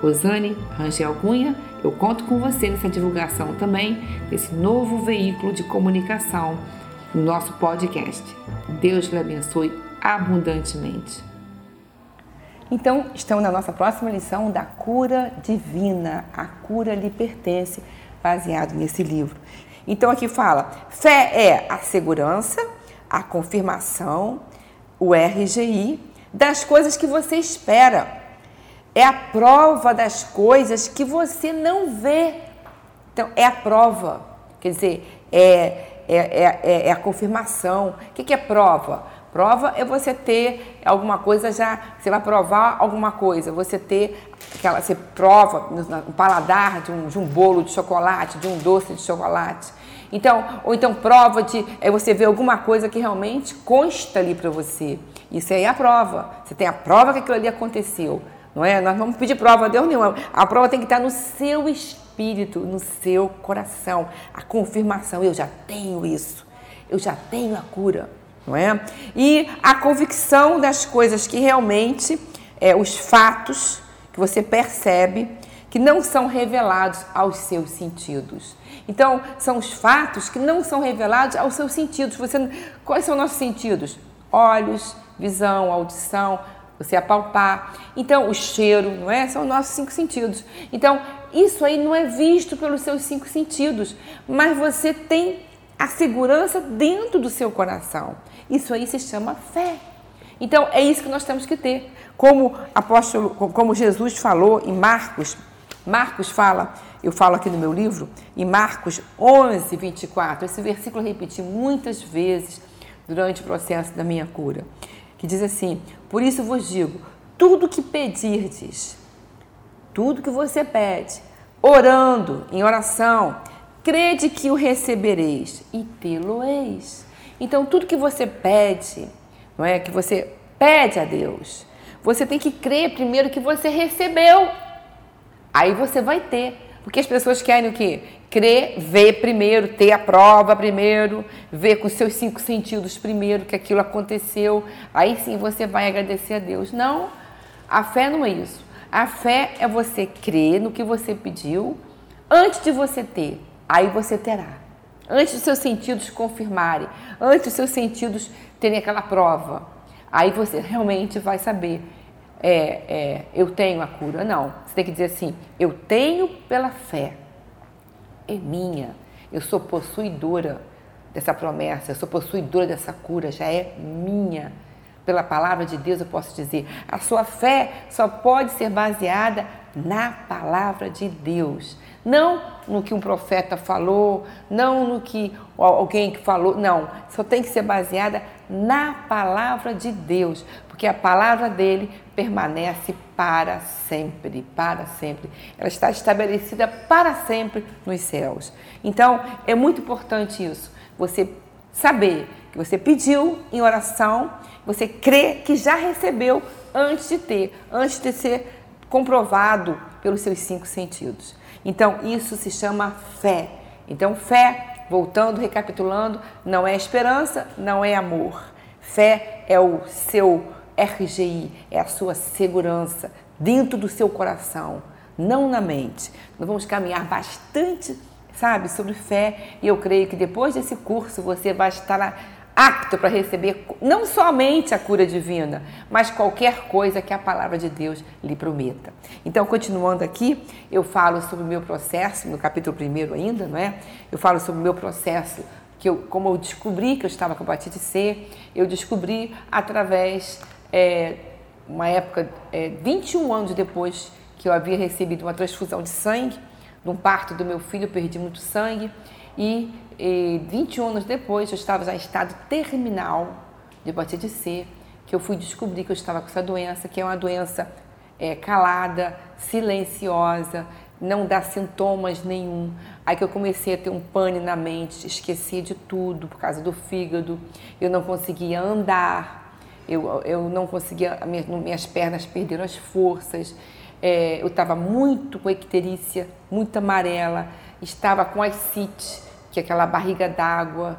Rosane Rangel Cunha, eu conto com você nessa divulgação também desse novo veículo de comunicação no nosso podcast. Deus lhe abençoe abundantemente. Então, estamos na nossa próxima lição da cura divina. A cura lhe pertence, baseado nesse livro. Então, aqui fala: fé é a segurança, a confirmação, o RGI das coisas que você espera. É a prova das coisas que você não vê. Então, é a prova. Quer dizer, é, é, é, é a confirmação. O que, que é prova? Prova é você ter alguma coisa já, você vai provar alguma coisa, você ter aquela, você prova no paladar de um, de um bolo de chocolate, de um doce de chocolate. Então, ou então prova de é você ver alguma coisa que realmente consta ali para você. Isso aí é a prova. Você tem a prova que aquilo ali aconteceu. Não é? Nós vamos pedir prova a Deus nenhuma. A prova tem que estar no seu espírito, no seu coração. A confirmação, eu já tenho isso. Eu já tenho a cura, não é? E a convicção das coisas que realmente, é, os fatos que você percebe que não são revelados aos seus sentidos. Então, são os fatos que não são revelados aos seus sentidos. Você, quais são os nossos sentidos? Olhos, visão, audição, você apalpar. Então, o cheiro, não é? São os nossos cinco sentidos. Então, isso aí não é visto pelos seus cinco sentidos, mas você tem a segurança dentro do seu coração. Isso aí se chama fé. Então, é isso que nós temos que ter. Como apóstolo, como Jesus falou em Marcos, Marcos fala eu falo aqui no meu livro, em Marcos 11, 24. Esse versículo eu repeti muitas vezes durante o processo da minha cura, que diz assim: Por isso vos digo, tudo que pedirdes, tudo que você pede, orando, em oração, crede que o recebereis e tê-lo-eis. Então, tudo que você pede, não é? Que você pede a Deus, você tem que crer primeiro que você recebeu. Aí você vai ter. Porque as pessoas querem o quê? Ver primeiro, ter a prova primeiro, ver com seus cinco sentidos primeiro que aquilo aconteceu. Aí sim você vai agradecer a Deus. Não, a fé não é isso. A fé é você crer no que você pediu antes de você ter. Aí você terá. Antes dos seus sentidos confirmarem, antes dos seus sentidos terem aquela prova. Aí você realmente vai saber é, é, eu tenho a cura. Não. Você tem que dizer assim: eu tenho pela fé. É minha. Eu sou possuidora dessa promessa, eu sou possuidora dessa cura, já é minha. Pela palavra de Deus eu posso dizer: a sua fé só pode ser baseada na palavra de Deus. Não no que um profeta falou, não no que alguém que falou, não. Só tem que ser baseada na palavra de Deus, porque a palavra dele permanece para sempre, para sempre. Ela está estabelecida para sempre nos céus. Então, é muito importante isso. Você saber que você pediu em oração, você crê que já recebeu antes de ter, antes de ser comprovado pelos seus cinco sentidos. Então, isso se chama fé. Então, fé, voltando, recapitulando, não é esperança, não é amor. Fé é o seu RGI, é a sua segurança dentro do seu coração, não na mente. Nós vamos caminhar bastante, sabe, sobre fé e eu creio que depois desse curso você vai estar apto para receber não somente a cura divina, mas qualquer coisa que a palavra de Deus lhe prometa. Então, continuando aqui, eu falo sobre o meu processo, no capítulo 1 ainda, não é? Eu falo sobre o meu processo que eu, como eu descobri que eu estava com hepatite C, eu descobri através é, uma época, é, 21 anos depois que eu havia recebido uma transfusão de sangue, num parto do meu filho, eu perdi muito sangue, e, e 21 anos depois eu estava já em estado terminal de hepatite C, que eu fui descobrir que eu estava com essa doença, que é uma doença é, calada, silenciosa, não dá sintomas nenhum. Aí que eu comecei a ter um pane na mente, esquecia de tudo por causa do fígado, eu não conseguia andar, eu, eu não conseguia, minhas, minhas pernas perderam as forças, é, eu estava muito com icterícia, muito amarela, estava com ascite, que é aquela barriga d'água.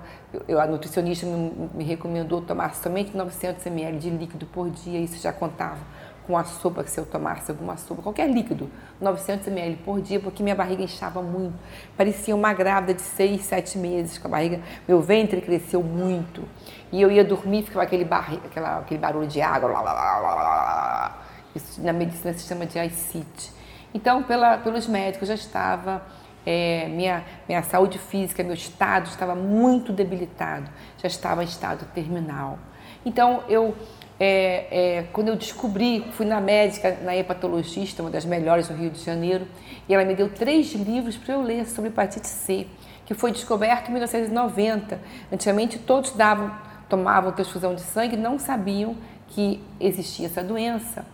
A nutricionista me, me, recomendou tomar somente 900 ml de líquido por dia, isso já contava com a sopa se eu tomasse alguma sopa, qualquer líquido, 900 ml por dia, porque minha barriga inchava muito. Parecia uma grávida de 6, 7 meses com a barriga, meu ventre cresceu muito. E eu ia dormir, ficava aquele, barri, aquela, aquele barulho de água, lá, lá, lá, isso na medicina se chama de ascite. Então, pela, pelos médicos já estava é, minha, minha saúde física, meu estado estava muito debilitado, já estava em estado terminal. Então, eu, é, é, quando eu descobri, fui na médica, na hepatologista, uma das melhores do Rio de Janeiro, e ela me deu três livros para eu ler sobre hepatite C, que foi descoberto em 1990. Antigamente, todos davam, tomavam transfusão de sangue e não sabiam que existia essa doença.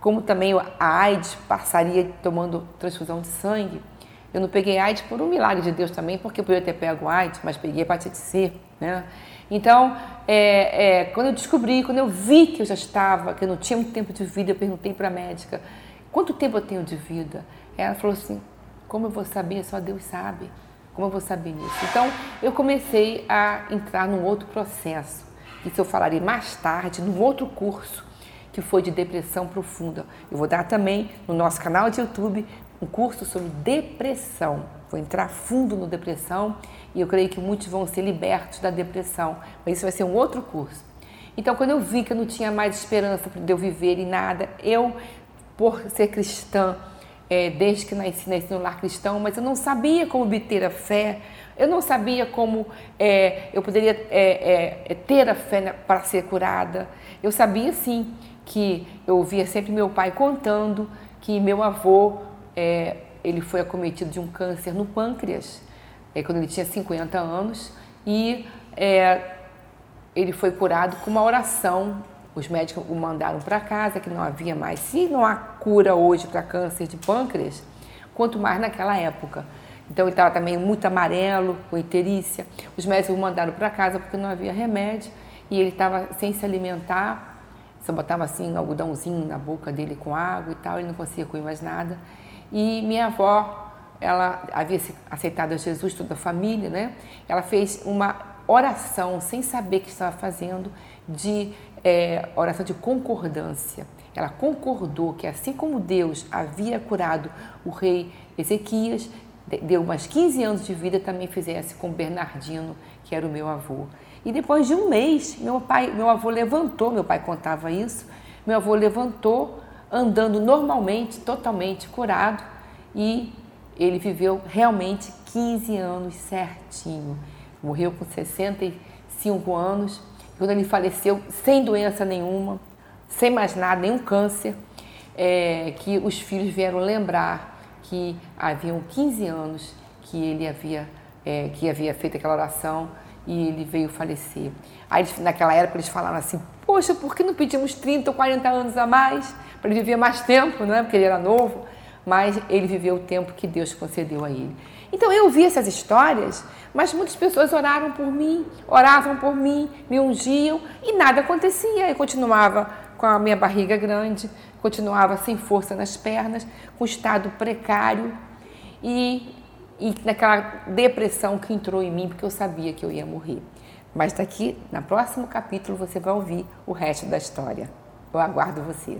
Como também a AIDS passaria tomando transfusão de sangue. Eu não peguei AIDS por um milagre de Deus também, porque eu poderia ter pego AIDS, mas peguei hepatite C, né? Então, é, é, quando eu descobri, quando eu vi que eu já estava, que eu não tinha muito tempo de vida, eu perguntei para a médica, quanto tempo eu tenho de vida? Ela falou assim, como eu vou saber? Só Deus sabe. Como eu vou saber isso? Então, eu comecei a entrar num outro processo. Isso eu falarei mais tarde, num outro curso, que foi de depressão profunda. Eu vou dar também no nosso canal de YouTube um curso sobre depressão. Vou entrar fundo no depressão e eu creio que muitos vão ser libertos da depressão. Mas isso vai ser um outro curso. Então, quando eu vi que eu não tinha mais esperança de eu viver e nada, eu, por ser cristã, é, desde que nasci, nasci no lar cristão, mas eu não sabia como obter a fé, eu não sabia como é, eu poderia é, é ter a fé para ser curada. Eu sabia sim que eu ouvia sempre meu pai contando que meu avô é, ele foi acometido de um câncer no pâncreas é, quando ele tinha 50 anos e é, ele foi curado com uma oração. Os médicos o mandaram para casa, que não havia mais. Se não há cura hoje para câncer de pâncreas, quanto mais naquela época. Então ele estava também muito amarelo, com iterícia. Os médicos o mandaram para casa porque não havia remédio e ele estava sem se alimentar. Só botava assim um algodãozinho na boca dele com água e tal, ele não conseguia comer mais nada. E minha avó, ela havia aceitado a Jesus, toda a família, né? Ela fez uma oração, sem saber que estava fazendo, de é, oração de concordância. Ela concordou que assim como Deus havia curado o rei Ezequias, deu mais 15 anos de vida, também fizesse com Bernardino, que era o meu avô. E depois de um mês, meu pai, meu avô levantou, meu pai contava isso, meu avô levantou andando normalmente, totalmente curado, e ele viveu realmente 15 anos certinho. Morreu com 65 anos. Quando ele faleceu, sem doença nenhuma, sem mais nada, nenhum câncer, é, que os filhos vieram lembrar que haviam 15 anos que ele havia, é, que havia feito aquela oração e ele veio falecer. Aí, naquela época, eles falaram assim: Poxa, por que não pedimos 30 ou 40 anos a mais? Para ele viver mais tempo, não é? Porque ele era novo. Mas ele viveu o tempo que Deus concedeu a ele. Então eu vi essas histórias, mas muitas pessoas oraram por mim, oravam por mim, me ungiam e nada acontecia. Eu continuava com a minha barriga grande, continuava sem força nas pernas, com estado precário e e naquela depressão que entrou em mim porque eu sabia que eu ia morrer. Mas daqui, no próximo capítulo, você vai ouvir o resto da história. Eu aguardo você.